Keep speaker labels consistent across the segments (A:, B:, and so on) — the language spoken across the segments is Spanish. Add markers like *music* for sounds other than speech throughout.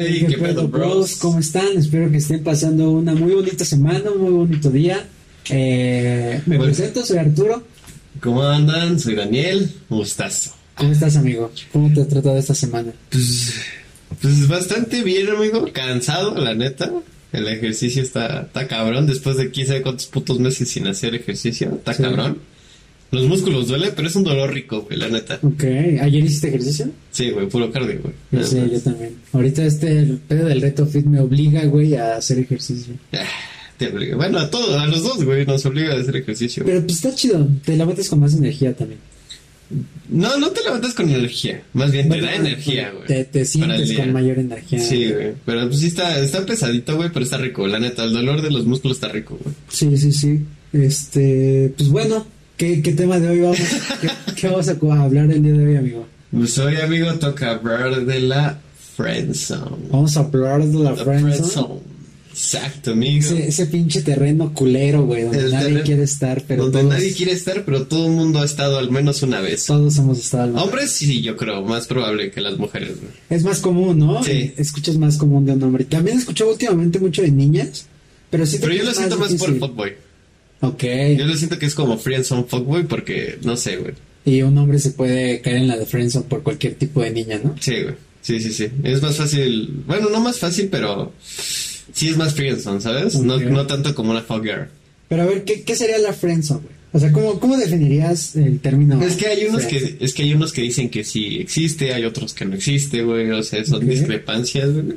A: Hey, ¿qué, pedo, bros?
B: ¿Cómo están? Espero que estén pasando una muy bonita semana, un muy bonito día. Eh, me presento, soy Arturo.
A: ¿Cómo andan? Soy Daniel. Gustazo.
B: ¿Cómo estás, amigo? ¿Cómo te ha tratado esta semana?
A: Pues, pues bastante bien, amigo. Cansado, la neta. El ejercicio está, está cabrón. Después de quién sabe cuántos putos meses sin hacer ejercicio. Está cabrón. Los músculos duele, pero es un dolor rico, güey, la neta.
B: Ok. ¿Ayer hiciste ejercicio?
A: Sí, güey, puro cardio, güey.
B: Sí, yo también. Ahorita este el pedo del reto fit me obliga, güey, a hacer ejercicio.
A: Ah, te obliga. Bueno, a todos, a los dos, güey, nos obliga a hacer ejercicio.
B: Pero pues está chido. Te levantas con más energía también.
A: No, no te levantas con energía. Más bien te da energía, güey.
B: Te, te sientes con mayor energía.
A: Sí, güey. Pero pues sí está, está pesadito, güey, pero está rico. La neta, el dolor de los músculos está rico, güey.
B: Sí, sí, sí. Este, pues bueno, ¿qué, qué tema de hoy vamos? ¿Qué, qué vamos a hablar el día de hoy, amigo?
A: Pues hoy, amigo, toca hablar de la friendzone.
B: Vamos a hablar de la, friendzone.
A: Exacto, amigo.
B: Ese, ese pinche terreno culero, güey, donde
A: El
B: nadie quiere estar, pero
A: Donde
B: todos,
A: nadie quiere estar, pero todo el mundo ha estado al menos una vez.
B: todos hemos estado. al-
A: Hombres sí, yo creo, más probable que las mujeres, güey.
B: Es más común, ¿no?
A: Sí.
B: Escuchas más común de un hombre. También escucho últimamente mucho de niñas, pero sí
A: Pero yo lo siento más por
B: difícil.
A: fuckboy.
B: Ok.
A: Yo lo siento que es como friendzone fuckboy porque, no sé, güey.
B: Y un hombre se puede caer en la de friendzone por cualquier tipo de niña, ¿no?
A: Sí, güey. Sí, sí, sí. Es más fácil. Bueno, no más fácil, pero sí es más friendzone, ¿sabes? No, no tanto como una fuck girl.
B: Pero a ver, ¿qué, qué sería la friendzone, güey? O sea, ¿cómo, ¿cómo definirías el término?
A: Es que hay unos
B: friendzone?
A: que es que hay unos que dicen que sí existe, hay otros que no existe, güey. O sea, son discrepancias, güey.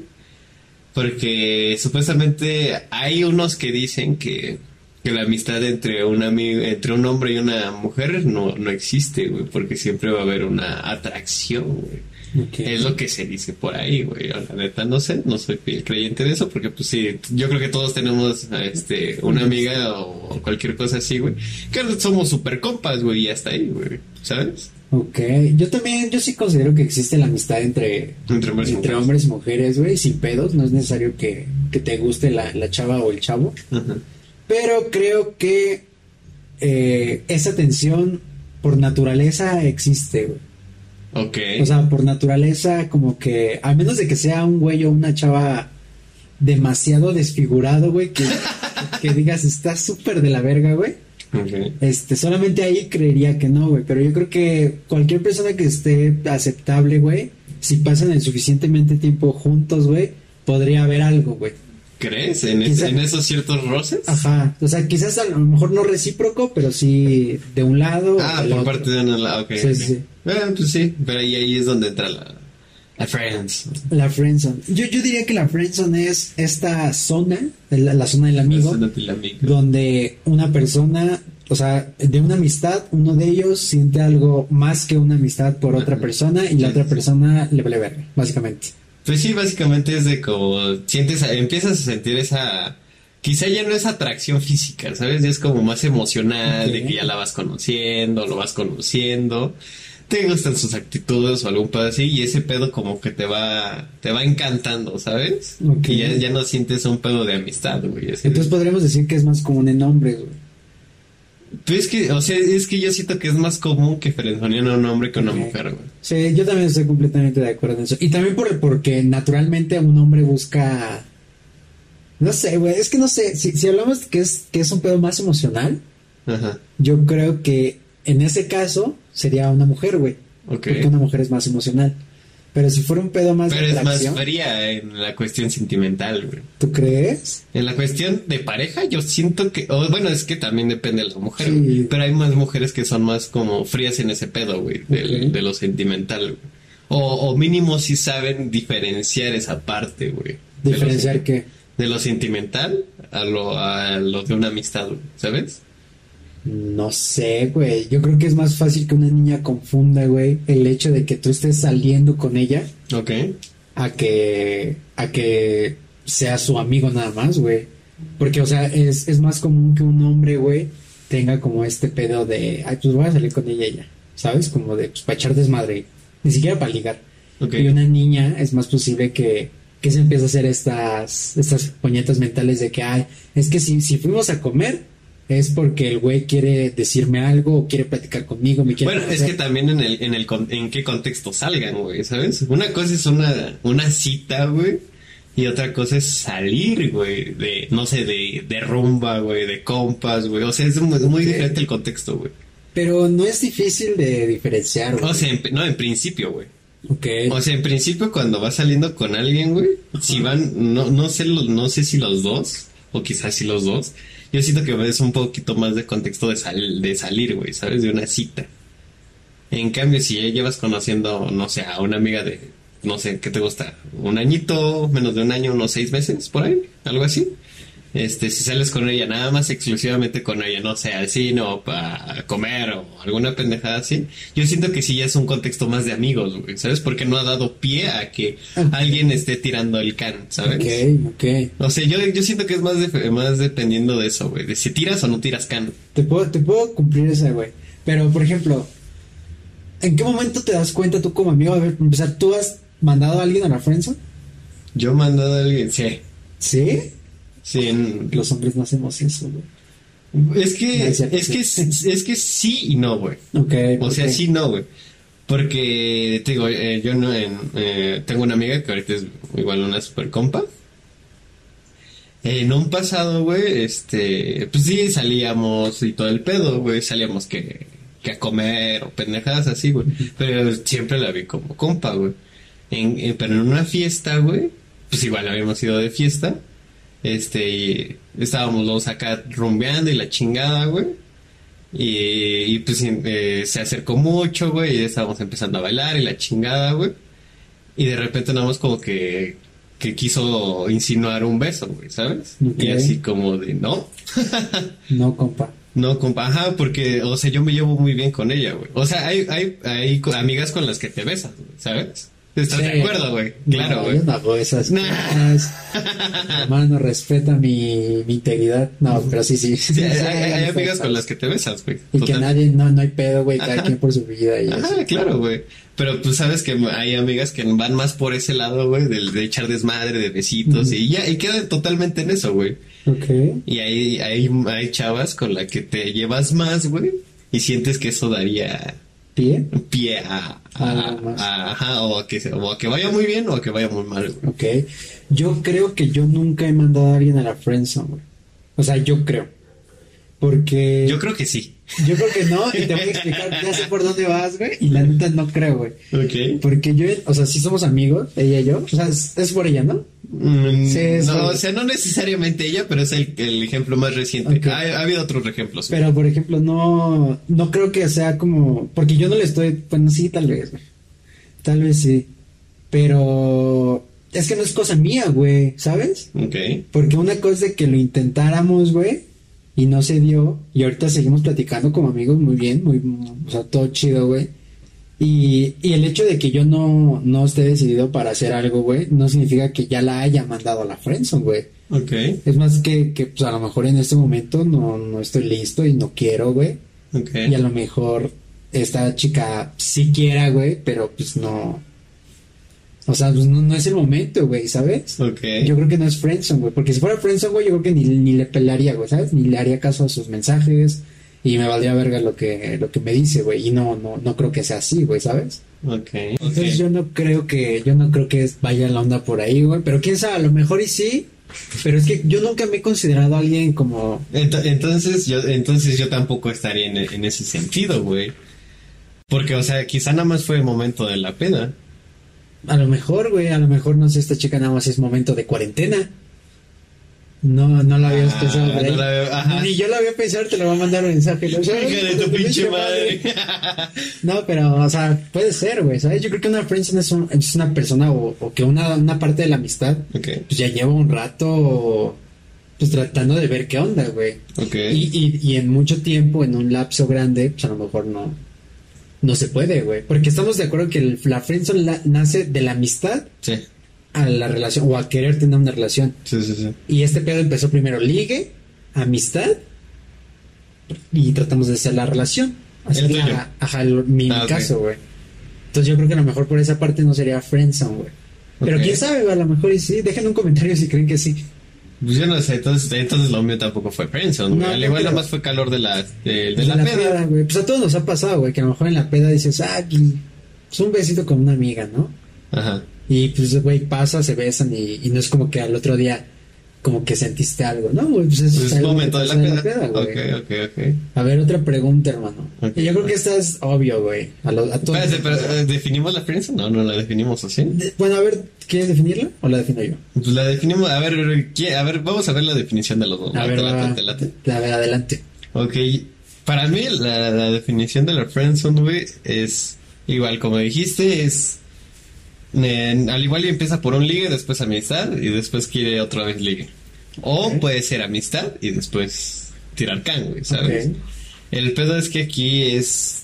A: Porque supuestamente hay unos que dicen que, que la amistad entre un amigo, entre un hombre y una mujer no, no existe, güey, porque siempre va a haber una atracción, güey. Es lo que se dice por ahí, güey. La neta no sé, no soy creyente de eso, porque pues sí, yo creo que todos tenemos este una amiga o cualquier cosa así, güey. Que somos super compas, güey, y hasta ahí, güey. ¿Sabes?
B: Ok, yo también, yo sí considero que existe la amistad entre,
A: Entre hombres y
B: entre
A: mujeres.
B: hombres y mujeres, güey, sin pedos, no es necesario que, que te guste la, la chava o el chavo,
A: Ajá.
B: Pero creo que eh, esa tensión por naturaleza existe, güey.
A: Ok.
B: O sea, por naturaleza como que, a menos de que sea un güey o una chava demasiado desfigurado, güey, que, *laughs* que digas, está súper de la verga, güey.
A: Ok.
B: Este, solamente ahí creería que no, güey. Pero yo creo que cualquier persona que esté aceptable, güey, si pasan el suficientemente tiempo juntos, güey, podría haber algo, güey.
A: ¿Crees en, es-
B: Quizá-
A: en esos ciertos roces?
B: Ajá. O sea, quizás a lo mejor no recíproco, pero sí de un lado.
A: Ah, por
B: otro.
A: parte de una la- ok.
B: Sí,
A: ok.
B: sí.
A: Bueno, pues sí, pero ahí, ahí es donde entra la, la friends.
B: La friendzone. Yo, yo diría que la friendzone es esta zona, la, la zona del amigo, donde una persona, o sea, de una amistad, uno de ellos siente algo más que una amistad por otra persona y la otra persona le vale verga, básicamente.
A: Pues sí, básicamente es de como sientes, empiezas a sentir esa, quizá ya no es atracción física, ¿sabes? Ya es como más emocional, de que ya la vas conociendo, lo vas conociendo, te gustan sus actitudes o algún pedo así, y ese pedo como que te va, te va encantando, ¿sabes? Y ya, ya no sientes un pedo de amistad, güey.
B: Entonces podríamos decir que es más común en hombres, güey.
A: Pues es que, o sea, es que yo siento que es más común que frenzonean a un hombre que a una mujer, güey.
B: Sí, yo también estoy completamente de acuerdo en eso. Y también por, porque naturalmente un hombre busca... No sé, güey, es que no sé, si, si hablamos que es, que es un pedo más emocional,
A: Ajá.
B: yo creo que en ese caso sería una mujer, güey. Porque una mujer es más emocional. Pero si fuera un pedo más
A: Pero
B: de
A: es más fría en la cuestión sentimental, güey.
B: ¿tú crees?
A: En la cuestión de pareja, yo siento que, o bueno, es que también depende de la mujer,
B: Sí.
A: güey. pero hay más mujeres que son más como frías en ese pedo, güey, de lo sentimental, güey. O, o mínimo si saben diferenciar esa parte, güey. de lo
B: Diferenciar que...
A: De lo sentimental a lo, a lo de una amistad, güey, ¿sabes?
B: No sé, güey. Yo creo que es más fácil que una niña confunda, güey, el hecho de que tú estés saliendo con ella
A: Ok.
B: a que a que sea su amigo nada más, güey. Porque, o sea, es, es más común que un hombre, güey, tenga como este pedo de, ay, pues voy a salir con ella y ya, ¿sabes? Como de, pues para echar desmadre, ni siquiera para ligar. Y una niña es más posible que, que se empiece a hacer estas, estas puñetas mentales de que, ay, es que si, si fuimos a comer, es porque el güey quiere decirme algo o quiere platicar conmigo, me quiere
A: Bueno, es que también en el, en el en qué contexto salgan, güey, ¿sabes? Una cosa es una, una cita, güey, y otra cosa es salir, güey, de, no sé, de, de rumba, güey, de compas, güey. O sea, es muy, diferente el contexto, güey.
B: Pero no es difícil de diferenciar, güey.
A: O sea, en- no, en principio, güey.
B: ok.
A: O sea, en principio cuando vas saliendo con alguien, güey, si van, no, no sé, no sé si los dos, o quizás si los dos, yo siento que es un poquito más de contexto de, sal, de salir, güey, ¿sabes? De una cita. En cambio, si ya llevas conociendo, no sé, a una amiga de, no sé, ¿qué te gusta? Un añito, menos de un año, unos seis meses, por ahí, algo así. Este, si sales con ella, nada más exclusivamente con ella, no sé, al cine o para comer o alguna pendejada así, yo siento que sí ya es un contexto más de amigos, güey, ¿sabes? Porque no ha dado pie a que alguien esté tirando el can, ¿sabes?
B: Ok, ok.
A: O sea, yo, yo siento que es más, de- más dependiendo de eso, güey, de si tiras o no tiras can.
B: Te puedo, te puedo cumplir esa, güey. Pero, por ejemplo, ¿en qué momento te das cuenta tú como amigo? A ver, empezar, ¿tú has mandado a alguien a la friendzone?
A: Yo he mandado a alguien, sí,
B: ¿Sí?
A: Sí, en-
B: Los hombres no hacemos eso, güey.
A: es que,
B: No, es
A: que,
B: sí.
A: es que sí y no, güey.
B: Ok.
A: O sea, sí, no, güey. Porque, te digo, eh, yo no, en, eh, tengo una amiga que ahorita es igual una super compa. En un pasado, güey, este, pues sí, salíamos y todo el pedo, güey, salíamos que, que a comer o pendejadas así, güey. Pero siempre la vi como compa, güey. En, en- pero en una fiesta, güey, pues igual habíamos ido de fiesta. Este, y estábamos los acá rumbeando y la chingada, güey. Y, y, pues eh, se acercó mucho, güey, y estábamos empezando a bailar y la chingada, güey. Y de repente nada más como que, que quiso insinuar un beso, güey, ¿sabes? Y así como de, no, *laughs*
B: No, compa.
A: no, compa, ajá, porque, o sea, yo me llevo muy bien con ella, güey. O sea, hay, hay, hay amigas con las que te besas, güey, ¿sabes? ¿Estás
B: Sí.
A: de acuerdo, güey? Claro,
B: no,
A: güey.
B: Yo no hago esas
A: No.
B: cosas. *laughs* Hermano, respeta mi, mi integridad. No, pero sí, sí.
A: Sí, hay, hay- hay amigas con las que te besas, güey.
B: Y que
A: Total.
B: nadie, no, no hay pedo, güey, cada
A: Ajá.
B: quien por su vida y eso.
A: Ajá, claro, güey. Pero pues sabes que hay amigas que van más por ese lado, güey, del de echar desmadre, de besitos, y ya, y quedan totalmente en eso, güey.
B: Ok.
A: Y hay, hay, hay chavas con la que te llevas más, güey, y sientes que eso daría
B: ¿Pie?
A: pie a, a- a- ajá, o a que, o a que vaya muy bien o a que vaya muy mal, güey.
B: Ok. Yo creo que yo nunca he mandado a alguien a la friendzone, güey. O sea, yo creo. Porque...
A: Yo creo que sí.
B: Yo creo que no, y te voy a explicar, ya sé por dónde vas, güey, y la neta no creo, güey.
A: Ok.
B: Porque yo, o sea, sí somos amigos, ella y yo, o sea, es, es por ella, ¿no?
A: Mm,
B: Sí,
A: no, o sea, no necesariamente ella, pero es el, el ejemplo más reciente.
B: Ok.
A: Ha, ha habido otros ejemplos.
B: Pero, por ejemplo, no, no creo que sea como, porque yo no le estoy, bueno, sí, tal vez, güey. Tal vez sí. Pero es que no es cosa mía, güey, ¿sabes?
A: Ok.
B: Porque una cosa es que lo intentáramos, güey, y no se dio, y ahorita seguimos platicando como amigos muy bien, muy, o sea, todo chido, güey. Y, y el hecho de que yo no, no esté decidido para hacer algo, güey, no significa que ya la haya mandado a la friendzone, güey.
A: Ok.
B: Es más que, que pues a lo mejor en este momento no, no estoy listo y no quiero, güey.
A: Ok.
B: Y a lo mejor esta chica sí quiera, güey, pero pues no. O sea, pues no, no es el momento, güey, ¿sabes?
A: Ok.
B: Yo creo que no es friendzone, güey. Porque si fuera friendzone, güey, yo creo que ni, ni le pelaría, güey, ¿sabes? Ni le haría caso a sus mensajes. Y me valdría verga lo que, lo que me dice, güey. Y no, no, no creo que sea así, güey, ¿sabes?
A: Ok.
B: Entonces yo no creo que, yo no creo que vaya la onda por ahí, güey. Pero quién sabe, a lo mejor y sí. Pero es que yo nunca me he considerado a alguien como,
A: Ent- entonces yo entonces yo tampoco estaría en, en ese sentido, güey. Porque, o sea, quizá nada más fue el momento de la peda.
B: A lo mejor, güey, a lo mejor, no sé, esta chica nada más es momento de cuarentena. No, no la habías
A: Ah,
B: pensado
A: no la veo- ajá.
B: Ni yo la voy a pensar, te lo voy a mandar un mensaje. ¿no?
A: Hija de tu *laughs* pinche madre. *laughs*
B: No, pero, o sea, puede ser, güey, ¿sabes? Yo creo que una friendzone es, un- es una persona o, o que una, una parte de la amistad,
A: ok.
B: pues ya lleva un rato, pues tratando de ver qué onda, güey.
A: Ok.
B: Y, y, y en mucho tiempo, en un lapso grande, pues a lo mejor no, no se puede, güey. Porque estamos de acuerdo que el- la friendzone la- nace de la amistad
A: Sí.
B: A la relación o a querer tener una relación.
A: Sí, sí, sí.
B: Y este pedo empezó primero ligue, amistad y tratamos de hacer la relación. Así que, ajá, mi, mi
A: Ah,
B: caso, güey. Entonces yo creo que a lo mejor por esa parte no sería friendzone, güey. Pero quién sabe, a lo mejor y sí. Dejen un comentario si creen que sí.
A: Pues yo no sé, entonces, entonces lo mío tampoco fue friendzone, güey.
B: No,
A: Al igual nada más fue calor de la, de, la, peda.
B: güey. Pues a todos nos ha pasado, güey, que a lo mejor en la peda dices, ah, pues un besito con una amiga, ¿no?
A: Ajá.
B: Y pues, güey, pasa, se besan y, y no es como que al otro día como que sentiste algo, ¿no? Pues es,
A: Pues momento de la
B: en
A: peda.
B: güey.
A: ok, ok, ok.
B: A ver, otra pregunta, hermano. Y yo creo que esta es obvio, güey. A, lo- a todos.
A: Espérate, pero eh, ¿definimos la friendzone? No, no la definimos así.
B: De- Bueno, a ver, ¿quieres definirla o la defino yo?
A: Pues la definimos, a ver, ¿qué- a ver, vamos a ver la definición de los dos.
B: A
A: ¿no?
B: ver,
A: ¿Te late,
B: va,
A: te late?
B: a ver, adelante.
A: Ok, para mí la, la definición de la friendzone, güey, es igual, como dijiste, es... eh, al igual y empieza por un ligue, después amistad y después quiere otra vez ligue. O puede ser amistad y después tirar can, güey, ¿sabes? El pedo es que aquí es...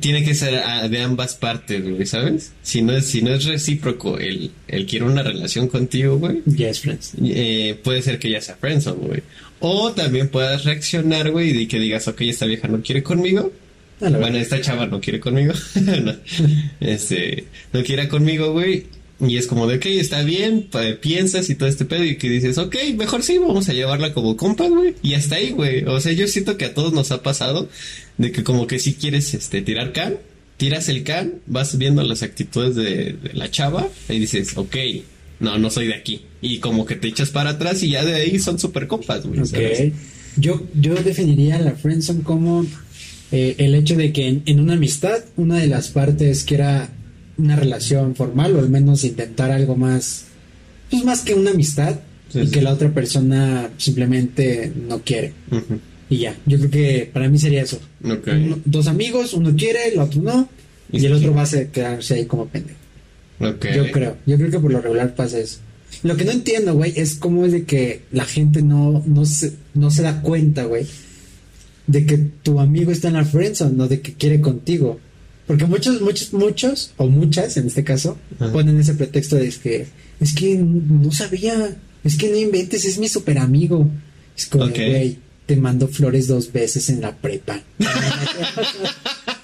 A: Tiene que ser ah, de ambas partes, güey, ¿sabes? Si no es, si no es recíproco el, el quiere una relación contigo, güey,
B: Yes, friends.
A: eh, puede ser que ya sea friendzone, güey. O también puedas reaccionar, güey, y que digas, ok, esta vieja no quiere conmigo.
B: A la
A: Bueno,
B: verdad.
A: esta chava no quiere conmigo. *laughs* No. Este, no quiere conmigo, güey. Y es como de, ok, está bien, piensas y todo este pedo y que dices, ok, mejor sí, vamos a llevarla como compas, güey. Y hasta ahí, güey. O sea, yo siento que a todos nos ha pasado de que como que si quieres, este, tirar can, tiras el can, vas viendo las actitudes de, de la chava y dices, ok, no, no soy de aquí. Y como que te echas para atrás y ya de ahí son super compas, güey. ¿sabes?
B: Ok. Yo, yo definiría la friendzone como eh, el hecho de que en, en una amistad una de las partes quiera una relación formal o al menos intentar algo más, pues más que una amistad
A: Sí,
B: y
A: sí.
B: que la otra persona simplemente no quiere. Y ya, yo creo que para mí sería eso. Uno- dos amigos, uno quiere, el otro no,
A: Y
B: el otro va a quedarse ahí como pendejo. Yo creo, yo creo que por lo regular pasa eso. Lo que no entiendo, güey, es cómo es de que la gente no, no, se, no se da cuenta, güey, de que tu amigo está en la friendzone, no de que quiere contigo. Porque muchos, muchos, muchos, o muchas en este caso,
A: Ajá.
B: ponen ese pretexto de que es que no sabía, es que no inventes, es mi super amigo. Es como, güey, te mando flores dos veces en la prepa. *laughs* *laughs*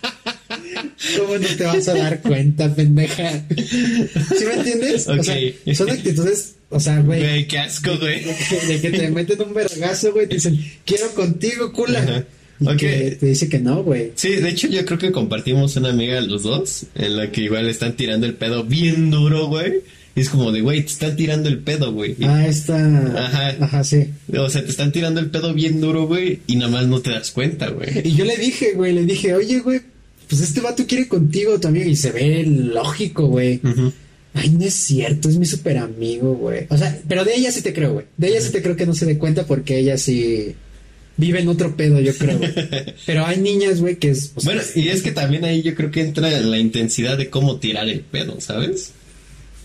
B: ¿Cómo no te vas a dar cuenta, pendeja? ¿Sí me entiendes? O sea,
A: Ok.
B: son actitudes, o sea, güey.
A: Güey, qué asco, güey.
B: De, que- de que te meten un vergazo, güey, te dicen, quiero contigo, cula.
A: Ajá.
B: Y
A: Ok.
B: que te dice que no, güey.
A: Sí, de hecho yo creo que compartimos una amiga los dos, en la que igual están tirando el pedo bien duro, güey. Y es como de, güey, te están tirando el pedo, güey.
B: Ah, está.
A: Ajá.
B: Ajá, sí.
A: O sea, te están tirando el pedo bien duro, güey, y nada más no te das cuenta, güey.
B: Y yo le dije, güey, le dije, oye, güey, pues este vato quiere contigo, tu amigo. Y se ve lógico, güey. Ay, no es cierto, es mi super amigo, güey. O sea, pero de ella sí te creo, güey. De ella sí te creo que no se dé cuenta porque ella sí vive en otro pedo, yo creo, güey. *laughs* Pero hay niñas, güey, que es. o sea,
A: Bueno, y es que también ahí yo creo que entra la intensidad de cómo tirar el pedo, ¿sabes?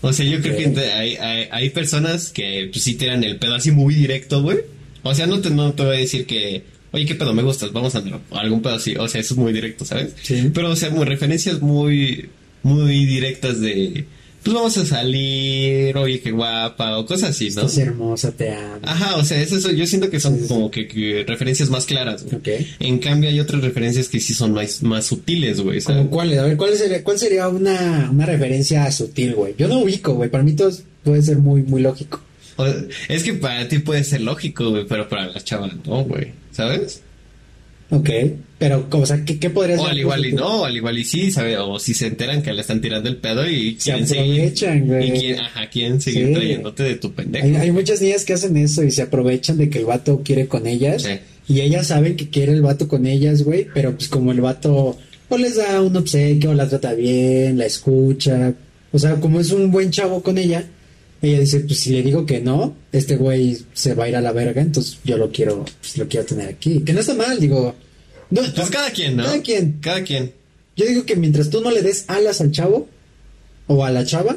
A: O sea, yo creo que hay, hay personas que pues, sí tiran el pedo así muy directo, güey. O sea, no te, no te voy a decir que, oye, ¿qué pedo me gustas? Vamos a andar algún pedo así. O sea, eso es muy directo, ¿sabes?
B: Sí.
A: Pero, o sea, muy, referencias muy, muy directas de, pues vamos a salir, oye, qué guapa, o cosas así, ¿no?
B: estás hermosa, te amo.
A: Ajá, o sea, es eso, yo siento que son
B: Sí, sí,
A: como que, que referencias más claras, güey.
B: Ok.
A: En cambio hay otras referencias que sí son más, más sutiles, güey, ¿sabes?
B: ¿Cómo cuáles? A ver, ¿cuál sería, cuál sería una, una referencia sutil, güey? Yo no ubico, güey. Para mí todo puede ser muy, muy lógico.
A: O- es que para ti puede ser lógico, güey, pero para las chavas no, güey, ¿sabes?
B: Ok. Pero, o sea, ¿qué, qué podría
A: O
B: ser?
A: al igual y no, al igual y sí, ¿sabes? O si se enteran que le están tirando el pedo y
B: Se aprovechan, güey.
A: Y quieren, ajá, quieren seguir
B: Sí.
A: trayéndote de tu pendejo.
B: Hay, hay muchas niñas que hacen eso y se aprovechan de que el vato quiere con ellas.
A: Sí.
B: Y ellas saben que quiere el vato con ellas, güey. Pero pues como el vato o les da un obsequio, la trata bien, la escucha. O sea, como es un buen chavo con ella, ella dice, pues si le digo que no, este güey se va a ir a la verga, entonces yo lo quiero, pues lo quiero tener aquí. Que no está mal, digo. No,
A: Pues cada quien, ¿no?
B: Cada quien.
A: Cada quien.
B: Yo digo que mientras tú no le des alas al chavo o a la chava,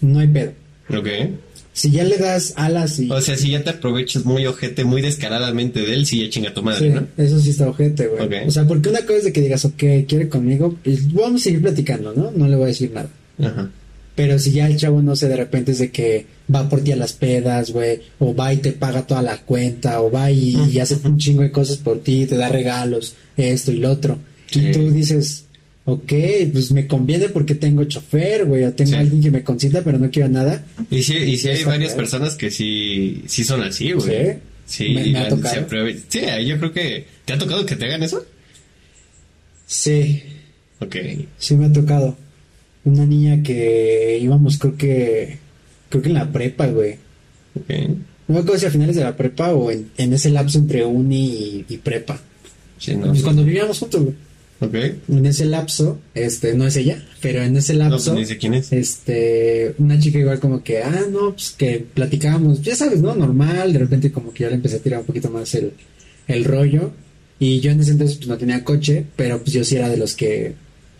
B: no hay pedo.
A: Ok.
B: Si ya le das alas y...
A: O sea, si ya te aprovechas muy ojete, muy descaradamente de él, sí ya chinga tu madre,
B: Sí,
A: ¿no?
B: eso sí está ojete, güey. O sea, porque una cosa es de que digas, ok, quiere conmigo, y vamos a seguir platicando, ¿no? No le voy a decir nada.
A: Ajá.
B: Pero si ya el chavo, no sé, de repente es de que va por ti a las pedas, güey, o va y te paga toda la cuenta, o va y, y hace un chingo de cosas por ti, te da regalos, esto y lo otro.
A: Sí.
B: Y tú dices, ok, pues me conviene porque tengo chofer, güey, o tengo
A: Sí.
B: alguien que me consienta, pero no quiero nada.
A: Y sí, y sí hay varias
B: claro.
A: personas que sí, sí son así, güey.
B: ¿Sí?
A: Sí,
B: Me- me ha tocado.
A: Sí, yo creo que... ¿Te ha tocado que te hagan eso?
B: Sí,
A: Ok.
B: sí me ha tocado. Una niña que íbamos, creo que, creo que en la prepa, güey. No me acuerdo si a finales de la prepa o en, en ese lapso entre uni y, y prepa.
A: Sí, no.
B: Pues cuando vivíamos juntos, güey. En ese lapso, este, no es ella, pero en ese
A: No,
B: lapso,
A: pues ni sé quién es.
B: este, una chica igual como que, ah, no, pues que platicábamos, ya sabes, ¿no? Normal, de repente como que yo le empecé a tirar un poquito más el, el rollo, y yo en ese entonces pues no tenía coche, pero pues yo sí era de los que,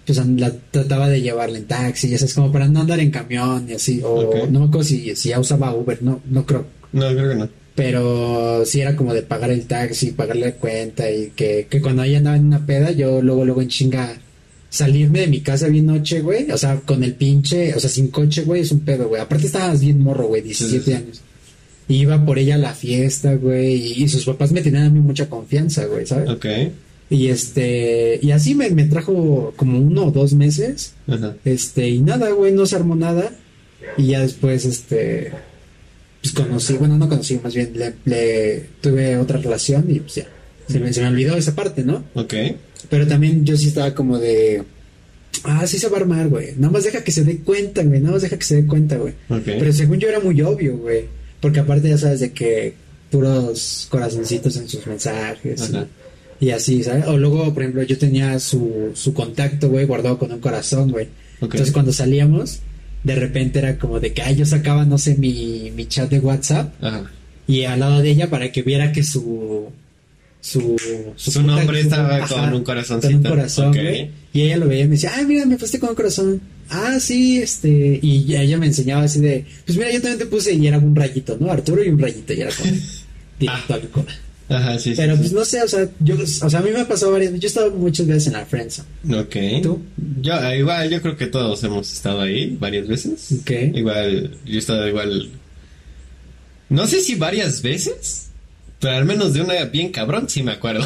B: pues la trataba de llevarla en taxi, ya sabes, como para no andar en camión y así, o no me acuerdo si, si ya usaba Uber, no, no creo,
A: No, creo que no.
B: pero sí era como de pagar el taxi, pagarle la cuenta y que, que cuando ella andaba en una peda, yo luego, luego en chinga salirme de mi casa bien noche, güey, o sea, con el pinche, o sea, sin coche, güey, es un pedo, güey. Aparte estabas bien morro, güey, 17
A: Sí, sí,
B: años. Y iba por ella a la fiesta, güey, y, y sus papás me tenían a mí mucha confianza, güey, ¿sabes?
A: Ok.
B: Y este, y así me, me trajo como uno o dos meses,
A: Ajá.
B: este, y nada, güey, no se armó nada. Y ya después, este, pues conocí, bueno, no conocí, más bien le, le- tuve otra relación y pues ya, se me, se me olvidó esa parte, ¿no?
A: Ok.
B: Pero también yo sí estaba como de, ah, sí se va a armar, güey. Nada más deja que se dé cuenta, güey, nada más deja que se dé cuenta, güey.
A: Ok.
B: Pero según yo era muy obvio, güey. Porque aparte ya sabes de que puros corazoncitos en sus mensajes.
A: Ajá.
B: Y, y así, ¿sabes? O luego, por ejemplo, yo tenía su, su contacto, güey, guardado con un corazón, güey. Entonces cuando salíamos, de repente era como de que, ay, yo sacaba, no sé, mi, mi chat de WhatsApp
A: Ajá.
B: y al lado de ella para que viera que su... Su,
A: Su nombre estaba
B: ajá,
A: con un corazoncito.
B: Con un corazón, güey. Y ella lo veía y me decía, ay, mira, me pusiste con un corazón. Ah, sí, este. Y ella me enseñaba así de, pues mira, yo también te puse y era un rayito, ¿no? Arturo y un rayito y era como directo al corazón.
A: Ajá, sí.
B: Pero
A: sí.
B: pues no sé, o sea, yo, o sea, a mí me ha pasado varias veces. Yo he estado muchas veces en la friendzone.
A: Ok.
B: ¿Tú?
A: Yo, ah, igual, yo creo que todos hemos estado ahí varias veces.
B: Ok.
A: Igual, yo he estado igual. No sé si varias veces, pero al menos de una bien cabrón, sí me acuerdo.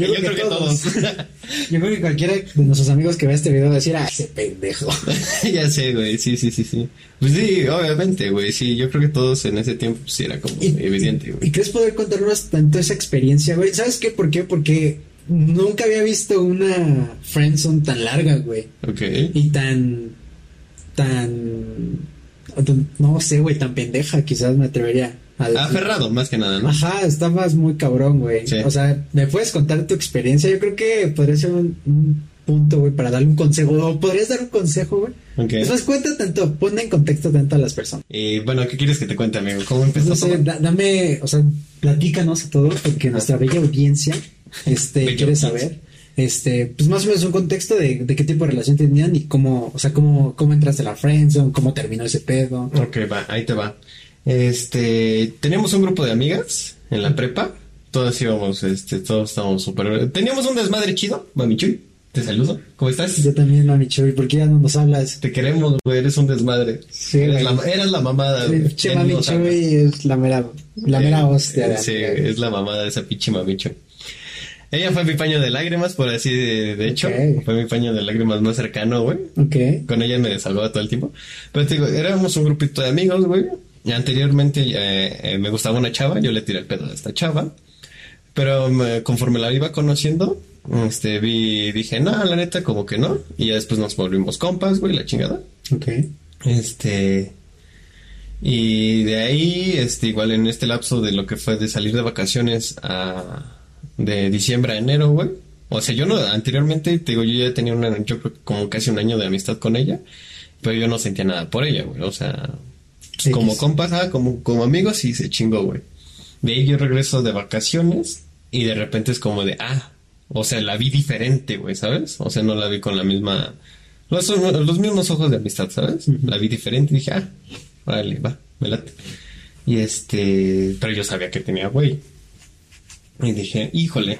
A: Yo, *laughs*
B: creo que todos.
A: todos. *laughs*
B: Yo creo que cualquiera de nuestros amigos que vea este video va a decir, ah, ese pendejo. *laughs*
A: ya sé, güey, sí, sí, sí, sí. Pues sí, obviamente, güey, sí, yo creo que todos en ese tiempo pues, sí era como
B: Y-
A: evidente,
B: ¿Y
A: güey.
B: crees poder contarnos tanto esa experiencia, güey? ¿Sabes qué? ¿Por qué? Porque nunca había visto una friendzone tan larga, güey.
A: Ok.
B: Y tan. tan. No sé, güey, tan pendeja, quizás me atrevería
A: Aferrado, más que nada, ¿no?
B: Ajá, estabas muy cabrón, güey.
A: Sí.
B: O sea, ¿me puedes contar tu experiencia? Yo creo que podría ser un, un punto, güey, para darle un consejo. O podrías dar un consejo, güey.
A: Ok.
B: Después cuenta tanto, pon en contexto tanto a las personas.
A: Y bueno, ¿qué quieres que te cuente, amigo? ¿Cómo empezó
B: No sé, da- dame, o sea, platícanos a todo, porque nuestra bella audiencia, este, quiere saber, este, pues más o menos un contexto de, de qué tipo de relación tenían y cómo, o sea, cómo, cómo entraste a la friendzone, cómo terminó ese pedo.
A: Ok, va, ahí te va. Este, teníamos un grupo de amigas en la prepa. Todas íbamos, este, todos estábamos súper... Teníamos un desmadre chido, Mami Chuy. Te saludo. ¿Cómo estás?
B: Yo también, mami Chuy, ¿por qué ya no nos hablas?
A: Te queremos, güey. Eres un desmadre.
B: Sí,
A: eres, la, eres la mamada, güey.
B: Che,
A: Ya
B: mami
A: ni nos hablas.
B: Chuy es la mera, la mera
A: Eh,
B: hostia. de
A: Sí, es la mamada de esa pinche Mami Chuy. Ella fue mi paño de lágrimas, por así de, de hecho. Fue mi paño de lágrimas más cercano, güey.
B: Ok.
A: Con ella me desahogaba todo el tiempo. Pero te digo, éramos un grupito de amigos, güey. Anteriormente eh, eh, me gustaba una chava, yo le tiré el pedo a esta chava. Pero me- conforme la iba conociendo, este, vi, dije, no, la neta, como que no. Y ya después nos volvimos compas, güey, la chingada.
B: Ok.
A: Este. Y de ahí, este, igual en este lapso de lo que fue de salir de vacaciones a. de diciembre a enero, güey. O sea, yo no, anteriormente, te digo, yo ya tenía una, yo creo que como casi un año de amistad con ella, pero yo no sentía nada por ella, güey. O sea, pues, como compas, ah, como, como amigos, y se chingó, güey. De ahí yo regreso de vacaciones y de repente es como de, ah, o sea, la vi diferente, güey, ¿sabes? O sea, no la vi con la misma, los, los mismos ojos de amistad, ¿sabes? La vi diferente y dije, ah, vale, va, me late. Y este, pero yo sabía que tenía güey. Y dije, híjole,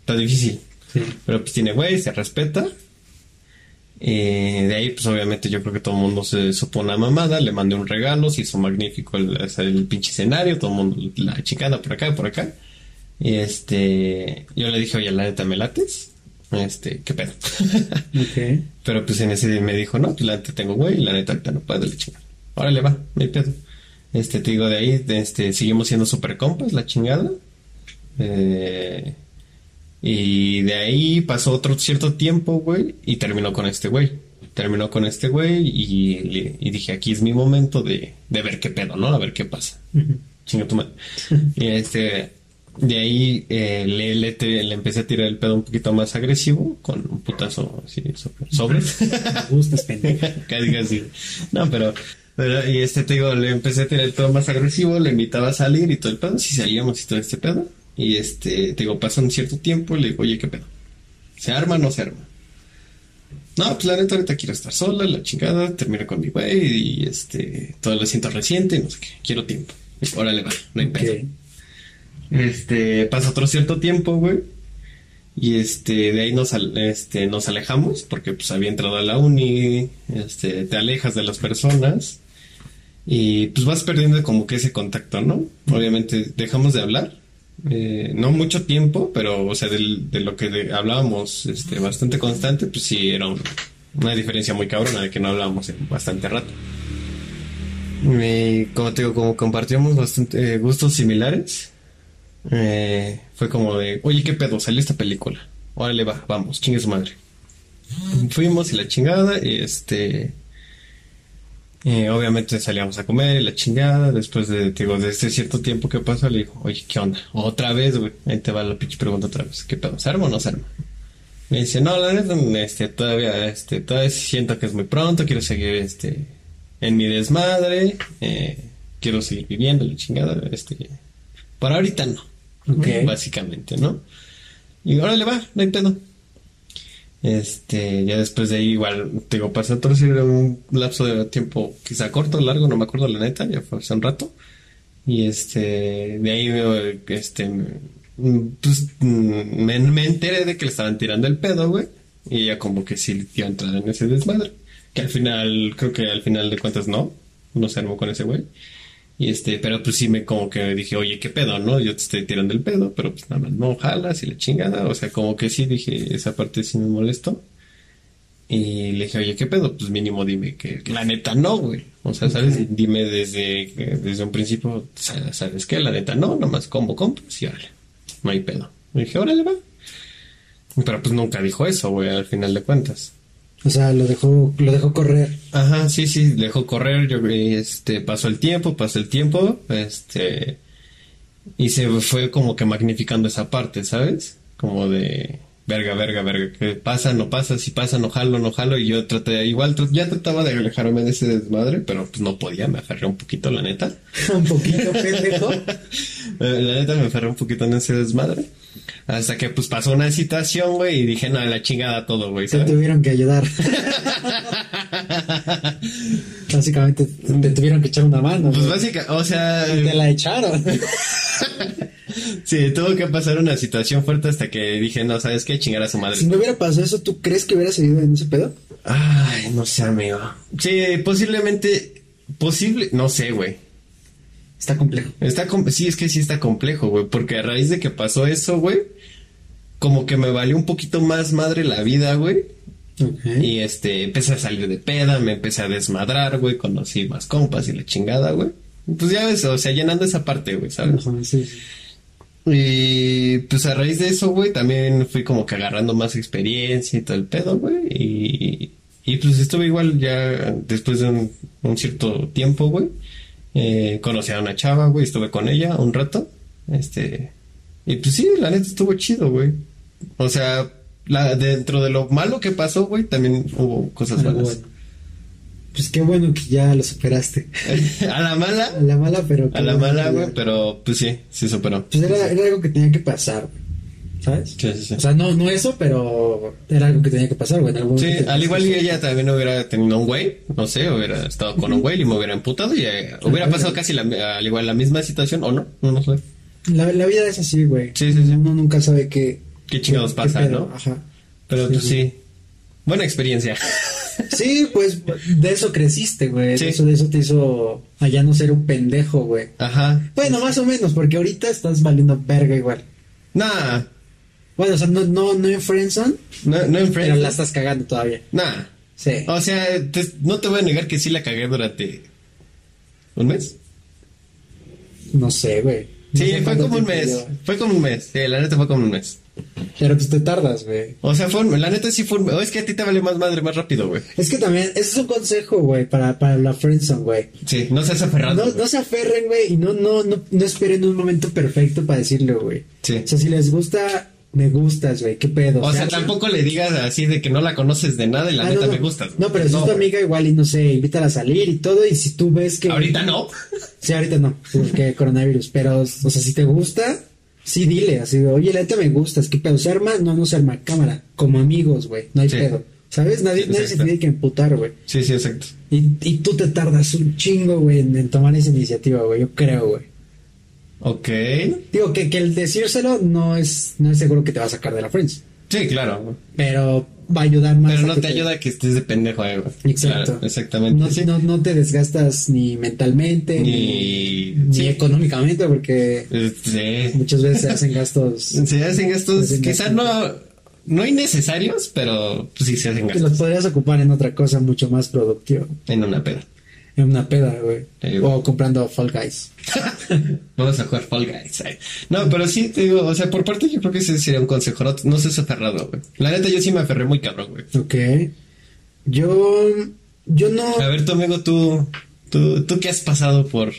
A: está difícil.
B: Sí.
A: Pero pues tiene güey, se respeta. Y de ahí, pues obviamente yo creo que todo el mundo se supo una mamada, le mandé un regalo, se hizo magnífico el, pinche escenario, todo el mundo la chicana por acá, por acá. Y este, yo le dije, oye, la neta, ¿me lates? Este, ¿qué pedo? *laughs* Pero pues en ese me dijo, no, la neta tengo güey, la neta ahorita no puedo, le chingada. Órale, va, no hay pedo. Este, te digo, de ahí, de este, seguimos siendo super compas, la chingada. Eh, y de ahí pasó otro cierto tiempo, güey, y terminó con este güey. Terminó con este güey y, dije, aquí es mi momento de, de ver qué pedo, ¿no? A ver qué pasa. Chinga tu madre. *laughs* y este, de ahí eh, le, le, te- le empecé a tirar el pedo un poquito más agresivo, con un putazo así sobre. sobre.
B: Me gustas, *laughs*
A: casi casi. No, pero, pero, y este te digo, le empecé a tirar el pedo más agresivo, le invitaba a salir y todo el pedo, si salíamos y todo este pedo. Y este, te digo, pasa un cierto tiempo y le digo, oye, ¿qué pedo? ¿Se arma o no se arma? No, pues la neta ahorita quiero estar sola, la chingada, termino con mi güey y este, todo lo siento reciente y no sé qué, quiero tiempo. Órale, va, no hay pedo. Este, pasa otro cierto tiempo, güey. Y este, de ahí nos, este, nos alejamos porque pues había entrado a la uni, este, te alejas de las personas y pues vas perdiendo como que ese contacto, ¿no? Obviamente dejamos de hablar, eh, no mucho tiempo, pero o sea, del- de lo que hablábamos este, bastante constante, pues sí, era un- una diferencia muy cabrona de que no hablábamos bastante rato. Como te digo, como compartíamos bastante eh, gustos similares, eh, fue como de, oye, ¿qué pedo? Salió esta película. Órale, va, vamos, chingue su madre. Fuimos y la chingada, y este. Eh, obviamente salíamos a comer y la chingada. Después de, digo, de este cierto tiempo que pasó, le dijo, oye, ¿qué onda? Otra vez, güey. Ahí te va la pinche pregunta otra vez. ¿Qué pedo? ¿Se arma o no se arma? Me dice, no, la neta, este, todavía, este, todavía siento que es muy pronto, quiero seguir, este, en mi desmadre, eh, quiero seguir viviendo la chingada, este, por ahorita no.
B: Ok.
A: Básicamente, ¿no? Y órale va, no hay pedo. Este, ya después de ahí igual, te digo, pasó otro sí, era un lapso de tiempo quizá corto, largo, no me acuerdo la neta, ya fue hace un rato. Y este, de ahí este, pues, me, me enteré de que le estaban tirando el pedo, güey. Y ella como que sí iba a entrar en ese desmadre. Que al final, creo que al final de cuentas no, no se armó con ese güey. Y este, pero pues sí me como que dije, oye, qué pedo, ¿no? Yo te estoy tirando el pedo, pero pues nada más no jalas y la chingada. O sea, como que sí dije, esa parte sí me molestó. Y le dije, oye, qué pedo, pues mínimo dime que la neta no, güey. O sea, ¿sabes? Dime desde, desde un principio, sa- ¿sabes qué? La neta no, nomás como compas y órale. No hay pedo. Le dije, órale, va. Pero pues nunca dijo eso, güey, al final de cuentas.
B: O sea, lo dejó, lo dejó correr.
A: Ajá, sí, sí, dejó correr, yo este, pasó el tiempo, pasó el tiempo, este, y se fue como que magnificando esa parte, ¿sabes? Como de, verga, verga, verga, que pasa, no pasa, si pasa, no jalo, no jalo, y yo traté, igual tr- ya trataba de alejarme de ese desmadre, pero pues no podía, me aferré un poquito, la neta. *laughs*
B: un poquito pendejo. *laughs*
A: La neta me aferré un poquito en ese desmadre. Hasta que pues pasó una situación, güey, y dije, no, la chingada todo, güey,
B: Te tuvieron que ayudar. *laughs* Básicamente te tuvieron que echar una mano.
A: Pues básicamente, o sea...
B: Y te la echaron. *laughs*
A: Sí, tuvo que pasar una situación fuerte hasta que dije, no, ¿sabes qué? Chingar a su madre.
B: si no hubiera pasado eso, ¿tú crees que hubiera seguido en ese pedo?
A: Ay, no sé, amigo. Sí, posiblemente, posible, no sé, güey.
B: Está complejo.
A: Está, com- sí, es que sí está complejo, güey, porque a raíz de que pasó eso, güey, como que me valió un poquito más madre la vida, güey. Y este, empecé a salir de peda, me empecé a desmadrar, güey, conocí más compas y la chingada, güey. Pues ya ves, o sea, llenando esa parte, güey, ¿sabes?
B: Ajá, sí, sí.
A: Y pues a raíz de eso, güey, también fui como que agarrando más experiencia y todo el pedo, güey. Y, y pues estuve igual ya después de un, un cierto tiempo, güey. Eh, conocí a una chava, güey, estuve con ella un rato. Este. Y pues sí, la neta estuvo chido, güey. O sea, la, dentro de lo malo que pasó, güey, también hubo cosas buenas.
B: bueno. Pues qué bueno que ya lo superaste. *laughs*
A: a la mala,
B: A la mala, pero...
A: a la mala, güey, pero pues sí, sí superó.
B: Pues era, era algo que tenía que pasar, güey. ¿Sabes?
A: Sí, sí, sí.
B: O sea, no, no eso, pero era algo que tenía que pasar, güey. en
A: Sí, al igual que ella también hubiera tenido un güey, no sé, hubiera estado con un güey y me hubiera emputado y eh, hubiera pasado casi la, al igual la misma situación o no, no, no sé.
B: La, la vida es así, güey.
A: Sí, sí, sí.
B: Uno nunca sabe qué...
A: Qué chingados
B: qué
A: pasa,
B: pedo,
A: ¿no?
B: Ajá.
A: Pero
B: Sí,
A: pues
B: sí.
A: buena experiencia.
B: Sí, pues de eso creciste, güey.
A: Sí.
B: Eso, de eso te hizo allá no ser un pendejo, güey.
A: Ajá.
B: Bueno, más o menos, porque ahorita estás valiendo verga igual.
A: Nah,
B: Bueno, o sea, no, no, no en friendzone,
A: No, no en
B: pero
A: Friends.
B: la estás cagando todavía.
A: Nah.
B: Sí.
A: O sea, te- no te voy a negar que sí la cagué durante un mes.
B: No sé, güey. No
A: Sí,
B: sé
A: fue como un mes. Fue como un mes. Sí, la neta fue como un mes.
B: Pero pues te tardas, güey.
A: O sea, fue un- la neta sí fue un es que a ti te vale más madre más rápido, güey.
B: Es que también, ese es un consejo, güey, para, para la friendzone, güey.
A: Sí, no seas aferrado.
B: No se aferren, güey, y no, no, no, no esperen un momento perfecto para decirlo, güey.
A: Sí.
B: O sea, si les gusta, me gustas, güey, qué pedo.
A: O sea, tampoco le digas así de que no la conoces de nada y la
B: Ah,
A: neta
B: no, no.
A: me gustas.
B: No, pero si es tu amiga, igual y no sé, invítala a salir y todo, y si tú ves que.
A: Ahorita no.
B: Sí, ahorita no, porque coronavirus, pero, o sea, si te gusta, sí dile, así, de, oye, la neta me gustas, ¿qué pedo? ¿Se arma? No, no se arma, cámara, como amigos, güey, no hay
A: Sí.
B: pedo. ¿Sabes? Nadie,
A: Sí,
B: nadie se tiene que emputar, güey.
A: Sí, sí, exacto.
B: Y, y tú te tardas un chingo, güey, en, en tomar esa iniciativa, güey, yo creo, güey.
A: Ok.
B: Digo que, que el decírselo no es, no es seguro que te va a sacar de la friends,
A: Sí, claro.
B: pero va a ayudar más.
A: Pero no
B: que
A: te ayuda a que estés de pendejo, eh.
B: Exacto.
A: Claro, exactamente.
B: No,
A: sí.
B: no, no te desgastas ni mentalmente,
A: Ni-
B: ni,
A: sí.
B: ni económicamente, porque
A: Eh, Sí.
B: muchas veces se hacen gastos *laughs*
A: Se hacen gastos quizás no, no innecesarios, pero pues, sí se hacen
B: que
A: gastos
B: los podrías ocupar en otra cosa mucho más productiva.
A: en una peda.
B: En una peda, güey.
A: Sí.
B: O comprando Fall Guys. *laughs*
A: Vamos a jugar Fall Guys. ay. No, pero sí, te digo, o sea, por parte yo creo que ese sería un consejo. No, no seas aferrado, güey. La neta, yo sí me aferré muy cabrón, güey.
B: Ok. Yo, yo no...
A: A ver, tu amigo, tú, tú, tú qué has pasado por,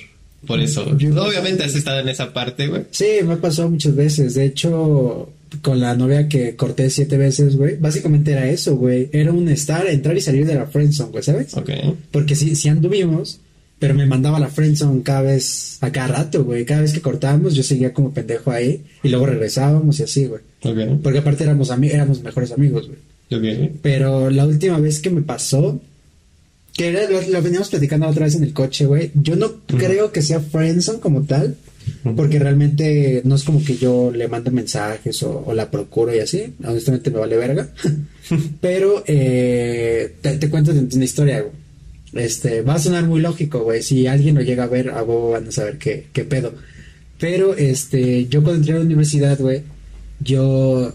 A: por eso.
B: Yo-
A: Obviamente has estado en esa parte, güey.
B: Sí, me ha pasado muchas veces. De hecho, con la novia que corté siete veces, güey, básicamente era eso, güey. Era un estar, entrar y salir de la friendzone, güey, ¿sabes?
A: Ok.
B: Porque sí, sí anduvimos, pero me mandaba a la friendzone cada vez, a cada rato, güey. Cada vez que cortábamos, yo seguía como pendejo ahí y luego regresábamos y así, güey.
A: Ok.
B: Porque aparte éramos, éramos mejores amigos, güey.
A: Ok.
B: Pero la última vez que me pasó, que era, lo, lo veníamos platicando otra vez en el coche, güey. Yo no creo que sea friendzone como tal, porque realmente no es como que yo le mande mensajes o, o la procuro y así. Honestamente me vale verga. *laughs* Pero eh, te, te cuento una historia, güey. Este, va a sonar muy lógico, güey. Si alguien lo llega a ver, a huevo van a saber qué, qué pedo. Pero, este, yo cuando entré a la universidad, güey, yo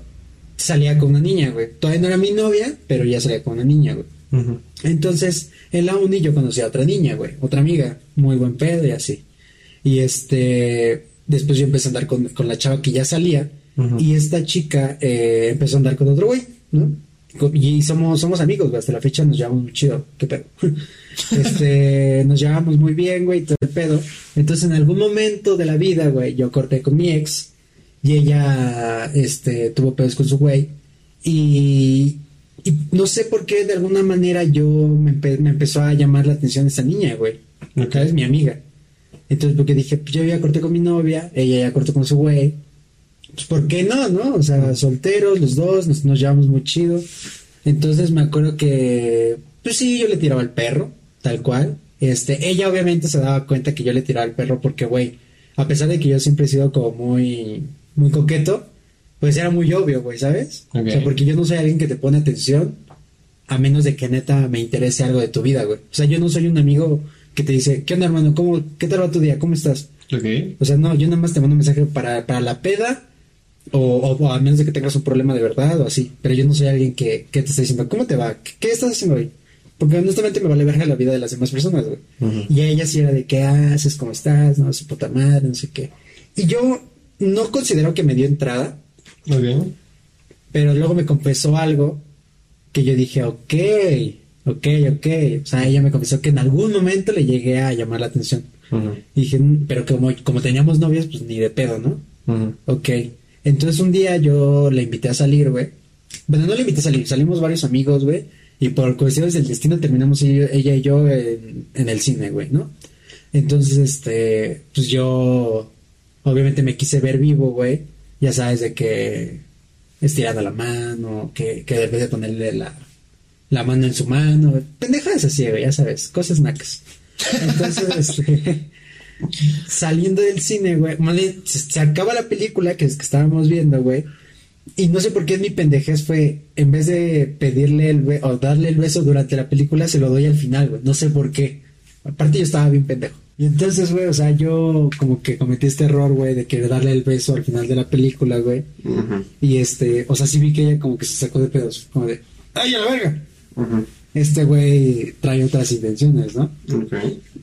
B: salía con una niña, güey. Todavía no era mi novia, pero ya salía con una niña, güey. Entonces, en la uni yo conocí a otra niña, güey. Otra amiga, muy buen pedo y así. Y este, después yo empecé a andar con, con la chava que ya salía. Y esta chica eh, empezó a andar con otro güey, ¿no? Y somos, somos amigos, güey. Hasta la fecha nos llevamos muy chido. ¿Qué pedo? *laughs* este, nos llevamos muy bien, güey, todo el pedo. Entonces, en algún momento de la vida, güey, yo corté con mi ex. Y ella, este, tuvo pedos con su güey. Y, y no sé por qué, de alguna manera, yo me, empe- me empezó a llamar la atención esa niña, güey.
A: Ok.
B: ¿Sabes? Mi amiga. Entonces, porque dije, pues yo ya corté con mi novia, ella ya cortó con su güey. Pues, ¿por qué no, no? O sea, solteros, los dos, nos, nos llevamos muy chido. Entonces, me acuerdo que, pues sí, yo le tiraba el perro, tal cual. Este, ella obviamente se daba cuenta que yo le tiraba el perro porque, güey, a pesar de que yo siempre he sido como muy, muy coqueto, pues era muy obvio, güey, ¿sabes? O sea, porque yo no soy alguien que te pone atención a menos de que neta me interese algo de tu vida, güey. O sea, yo no soy un amigo que te dice, ¿qué onda, hermano? ¿Cómo, ¿Qué tal va tu día? ¿Cómo estás?
A: Ok.
B: O sea, no, yo nada más te mando un mensaje para, para la peda o, o, o a menos de que tengas un problema de verdad o así. Pero yo no soy alguien que, que te está diciendo, ¿cómo te va? ¿Qué, qué estás haciendo hoy? Porque honestamente me vale verga la vida de las demás personas, güey.
A: Ujú.
B: Y a ella sí era de, ¿qué haces? ¿Cómo estás? No, su puta madre, no sé qué. Y yo no considero que me dio entrada,
A: Ok.
B: pero luego me confesó algo que yo dije, ok, ok, ok. O sea, ella me confesó que en algún momento le llegué a llamar la atención. Y dije, "Mm, pero como, como teníamos novios, pues ni de pedo, ¿no?
A: Ujú.
B: Ok. Entonces un día yo le invité a salir, güey. Bueno, no le invité a salir, salimos varios amigos, güey. Y por cuestiones del destino terminamos ella, ella y yo en, en el cine, güey, ¿no? Entonces, este, pues yo obviamente me quise ver vivo, güey. Ya sabes de que estirando la mano, que, que debes de ponerle la, la mano en su mano. Pendejadas así, güey, ya sabes, cosas nacas. Entonces, *laughs* este, *laughs* saliendo del cine, güey, se, se acaba la película que, que estábamos viendo, güey. Y no sé por qué mi pendejez fue, en vez de pedirle el be- o darle el beso durante la película, se lo doy al final, güey. No sé por qué. Aparte yo estaba bien pendejo. Y entonces, güey, o sea, yo como que cometí este error, güey, de querer darle el beso al final de la película, güey. Y este, o sea, sí vi que ella como que se sacó de pedos, como de, ¡ay, a la verga! Este güey trae otras intenciones, ¿no?
A: ok.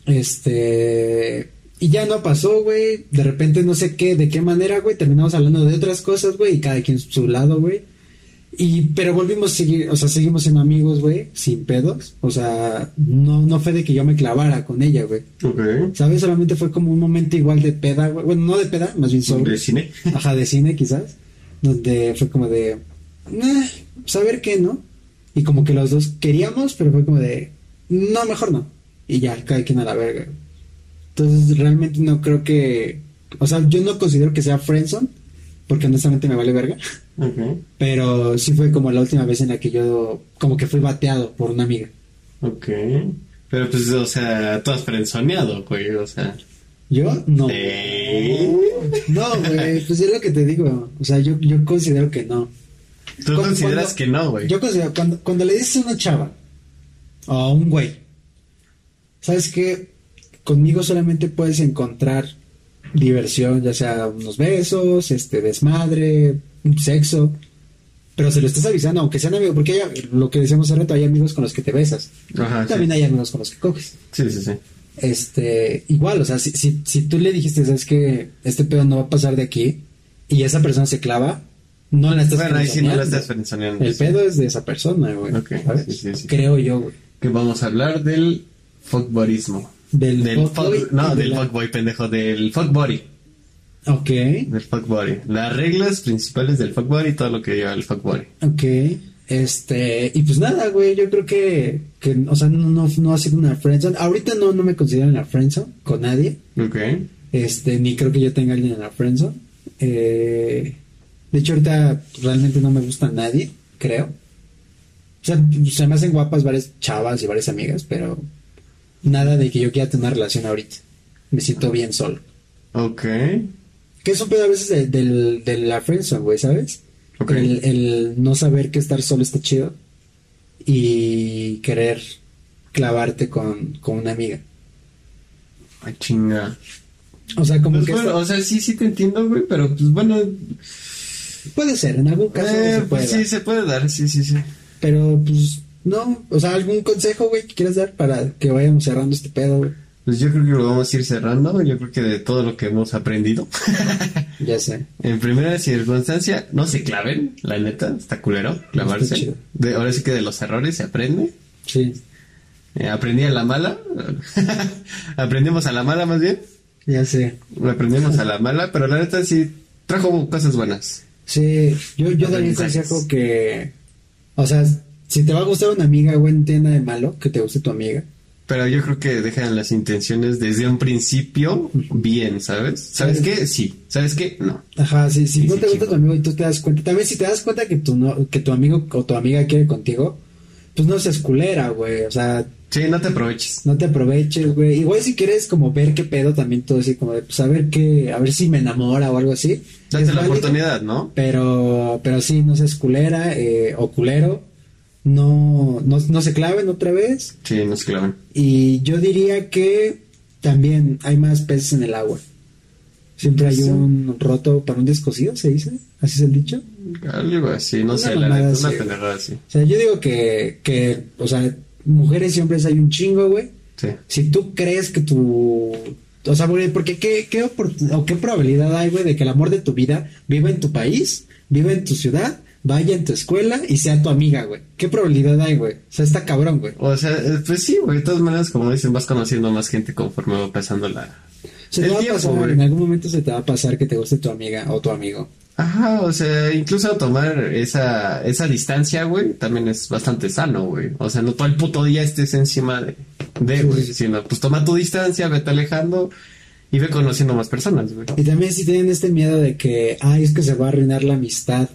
B: Este. Y ya no pasó, güey. De repente no sé qué, de qué manera, güey. Terminamos hablando de otras cosas, güey. Y cada quien su lado, güey. Y, pero volvimos a seguir, o sea, seguimos siendo amigos, güey, sin pedos. O sea, no, no fue de que yo me clavara con ella, güey.
A: Ok.
B: ¿Sabes? Solamente fue como un momento igual de peda, güey. Bueno, no de peda, más bien sobre.
A: ¿De cine?
B: Ajá, de cine quizás. Donde fue como de, nah, saber qué, ¿no? Y como que los dos queríamos, pero fue como de, no, mejor no. Y ya, cada quien a la verga. Entonces, realmente no creo que, o sea, yo no considero que sea friendzone, porque honestamente me vale verga.
A: Ok.
B: Pero sí fue como la última vez en la que yo, como que fui bateado por una amiga.
A: Ok. Pero pues, o sea, tú has frenzoneado, güey, o sea.
B: ¿Yo? No.
A: ¿Eh?
B: No, güey, pues es lo que te digo. O sea, yo, yo considero que no.
A: Tú
B: Cuando-
A: consideras
B: cuando-
A: que no, güey.
B: Yo considero, cuando, cuando le dices a una chava o a un güey, ¿sabes qué? Conmigo solamente puedes encontrar diversión, ya sea unos besos, este desmadre, sexo, pero se lo estás avisando, aunque sean amigos, porque hay- lo que decíamos hace rato, hay amigos con los que te besas,
A: Ajá,
B: también
A: sí.
B: hay amigos con los que coges.
A: Sí, sí, sí.
B: Este, igual, o sea, si, si, si tú le dijiste, sabes que este pedo no va a pasar de aquí, y esa persona se clava, no la estás
A: Bueno, ahí sí no la estás frenzoneando.
B: El pedo es de esa persona, güey.
A: Ok,
B: ¿sabes?
A: sí, sí, sí.
B: Creo yo, güey.
A: Que vamos a hablar del fuckboyismo.
B: Del,
A: Del
B: fuckboy
A: fuck, no, del
B: la-
A: fuckboy, pendejo, del fuckbody.
B: Ok,
A: Del fuckbody. Las reglas principales del fuckbody y todo lo que lleva el fuckbody.
B: ok. Este, y pues nada, güey, yo creo que, que o sea, no, no, no ha sido una friendzone. Ahorita no, no me considero en la friendzone con nadie.
A: Ok.
B: Este, ni creo que yo tenga alguien en la friendzone. Eh, de hecho, ahorita realmente no me gusta nadie, creo. O sea, se me hacen guapas varias chavas y varias amigas, pero nada de que yo quiera tener una relación ahorita. Me siento bien solo.
A: Ok.
B: Que es un pedo a veces de, del- de la friendzone, güey, ¿sabes?
A: Ok.
B: El, el no saber que estar solo está chido y querer clavarte con, con una amiga.
A: Ay, chinga.
B: O sea, como
A: Pues
B: que
A: bueno, o sea, sí, sí te entiendo, güey, pero pues bueno.
B: Puede ser, en algún caso
A: eh,
B: se puede
A: pues,
B: dar.
A: sí, se puede dar, sí, sí, sí.
B: Pero pues no, o sea, algún consejo, güey, que quieras dar para que vayamos cerrando este pedo, güey.
A: Pues yo creo que lo vamos a ir cerrando. Yo creo que de todo lo que hemos aprendido. *laughs*
B: Ya sé.
A: en primera circunstancia, no se claven, la neta, está culero clavarse. De, ahora sí que de los errores se aprende.
B: Sí,
A: Eh, aprendí a la mala. *laughs* Aprendimos a la mala más bien.
B: ya sé.
A: Aprendimos a la mala, pero la neta sí trajo cosas buenas.
B: Sí, yo, yo
A: Aprendizajes.
B: consejo que, o sea, si te va a gustar una amiga, güey, no tiene nada de malo que te guste tu amiga.
A: Pero yo creo que dejan las intenciones desde un principio bien, ¿sabes? ¿Sabes qué? Sí. ¿Sabes qué? No.
B: Ajá, si, si
A: Sí,
B: no
A: sí,
B: te gusta
A: chico.
B: tu amigo y tú te das cuenta, también si te das cuenta que tu, no, que tu amigo o tu amiga quiere contigo, pues no seas culera, güey, o sea,
A: Sí, no te aproveches.
B: no te aproveches, güey. Igual si quieres como ver qué pedo también todo así, como de, pues a ver qué, a ver si me enamora o algo así.
A: Date
B: Es
A: la
B: válido,
A: oportunidad, ¿no?
B: Pero, pero sí, no seas culera eh, o culero. No, no, no se claven otra vez.
A: Sí, no se clavan.
B: Y yo diría que también hay más peces en el agua. Siempre hay un roto para un descosido, se dice. Así es el dicho.
A: Algo así, no
B: Una
A: sé, la neta, una así.
B: O sea, yo digo que, que, o sea, mujeres y hombres hay un chingo, güey.
A: Sí.
B: Si tú crees que tu... O sea, güey, porque qué, qué, o qué probabilidad hay, güey, de que el amor de tu vida viva en tu país, viva en tu ciudad, vaya en tu escuela y sea tu amiga, güey. ¿Qué probabilidad hay, güey? O sea, está cabrón, güey.
A: O sea, eh, pues sí, güey, de todas maneras, como dicen, vas conociendo más gente conforme va pasando la...
B: Se te
A: El
B: va a pasar,
A: güey.
B: en algún momento se te va a pasar que te guste tu amiga o tu amigo.
A: Ajá, o sea, incluso tomar esa, esa distancia, güey, también es bastante sano, güey. O sea, no todo el puto día estés encima de, de, güey,
B: sí,
A: sino pues toma tu distancia, vete alejando y ve conociendo más personas, güey.
B: Y también si tienen este miedo de que, ay, es que se va a arruinar la amistad.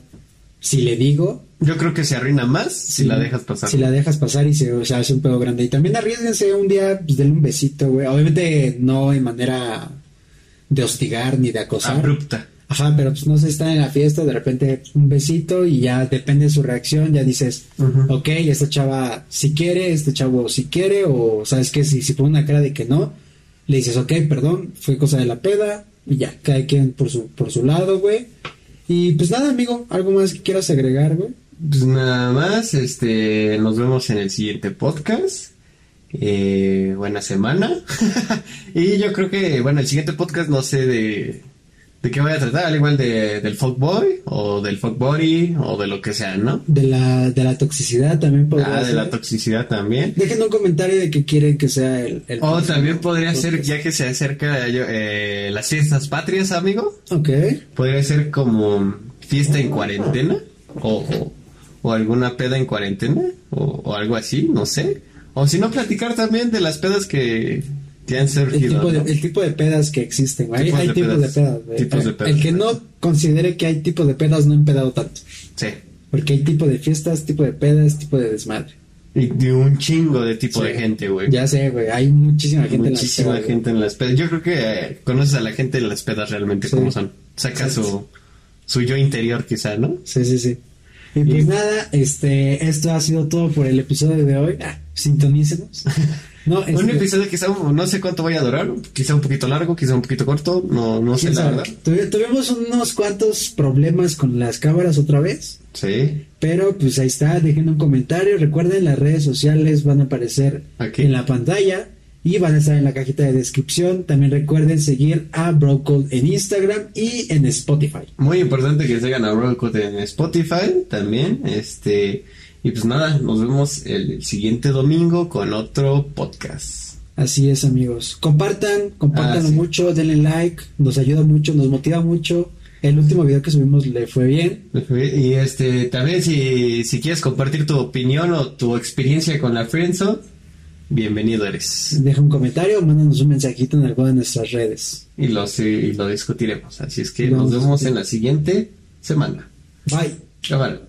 B: Si le digo,
A: Yo creo que se arruina más si la dejas pasar.
B: Si la dejas pasar y se, o sea, hace un pedo grande. Y también arriesguense un día, pues denle un besito, güey. Obviamente no en manera de hostigar ni de acosar.
A: Abrupta.
B: Ajá, pero pues no se está en la fiesta, de repente un besito y ya depende de su reacción, ya dices, ok, esta chava si quiere, este chavo si quiere, o sabes que si, si pone una cara de que no, le dices, ok, perdón, fue cosa de la peda, y ya, cada quien por su, por su lado, güey. Y pues nada, amigo, algo más que quieras agregar, güey.
A: Pues nada más, este, nos vemos en el siguiente podcast. Eh, buena semana. *laughs* y yo creo que, bueno, el siguiente podcast no sé de, de qué voy a tratar, al igual de, del fuckboy, o del fuckbody, o de lo que sea, ¿no?
B: De la, de la toxicidad también podría
A: Ah, de
B: ser.
A: la toxicidad también.
B: Dejen un comentario de que quieren que sea el... el
A: O también podría ser, ya que se acerca eh, las fiestas patrias, amigo,
B: Ok.
A: podría ser como fiesta en cuarentena, o, o, o alguna peda en cuarentena, o, o algo así, no sé. O si no, platicar también de las pedas que,
B: El tipo, de,
A: ¿no?
B: el tipo de pedas que existen, güey. Hay,
A: Tipos
B: hay
A: de
B: tipos de
A: pedas.
B: güey.
A: Tipos de
B: El-
A: pedas.
B: El que no considere que hay tipos de pedas no ha empedado tanto.
A: Sí.
B: Porque hay tipo de fiestas, tipo de pedas, tipo de desmadre.
A: Y de un chingo de tipo
B: Sí.
A: de gente, güey.
B: Ya sé, güey. Hay muchísima gente
A: Muchísima
B: en las pedas,
A: gente en las pedas. Yo creo que eh, conoces a la gente en las pedas realmente
B: Sí.
A: como son. Saca
B: Sí.
A: su, su yo interior quizá, ¿no?
B: Sí, sí, sí. Y pues
A: Y-
B: nada, este, esto ha sido todo por el episodio de hoy. Ah, sintonícenos. *laughs* No,
A: Un
B: este,
A: episodio quizá no sé cuánto vaya a durar, quizá un poquito largo, quizá un poquito corto, no, no sé la verdad.
B: Tuvi- Tuvimos unos cuantos problemas con las cámaras otra vez.
A: Sí.
B: Pero pues ahí está, dejen un comentario. Recuerden, las redes sociales van a aparecer
A: Aquí.
B: en la pantalla y van a estar en la cajita de descripción. También recuerden seguir a Brocode en Instagram y en Spotify.
A: Muy importante que sigan a Rollcode en Spotify también. Este, y pues nada, nos vemos el siguiente domingo con otro podcast.
B: Así es, amigos. Compartan, compártanlo
A: Ah, sí.
B: mucho, denle like, nos ayuda mucho, nos motiva mucho. El último video que subimos le fue bien.
A: Y este, también si, si quieres compartir tu opinión o tu experiencia con la Friendzone, bienvenido eres.
B: Deja un comentario, mándanos un mensajito en alguna de nuestras redes.
A: Y lo, y lo discutiremos. Así es que
B: Vamos.
A: nos vemos en la siguiente semana.
B: Bye.
A: Cámara.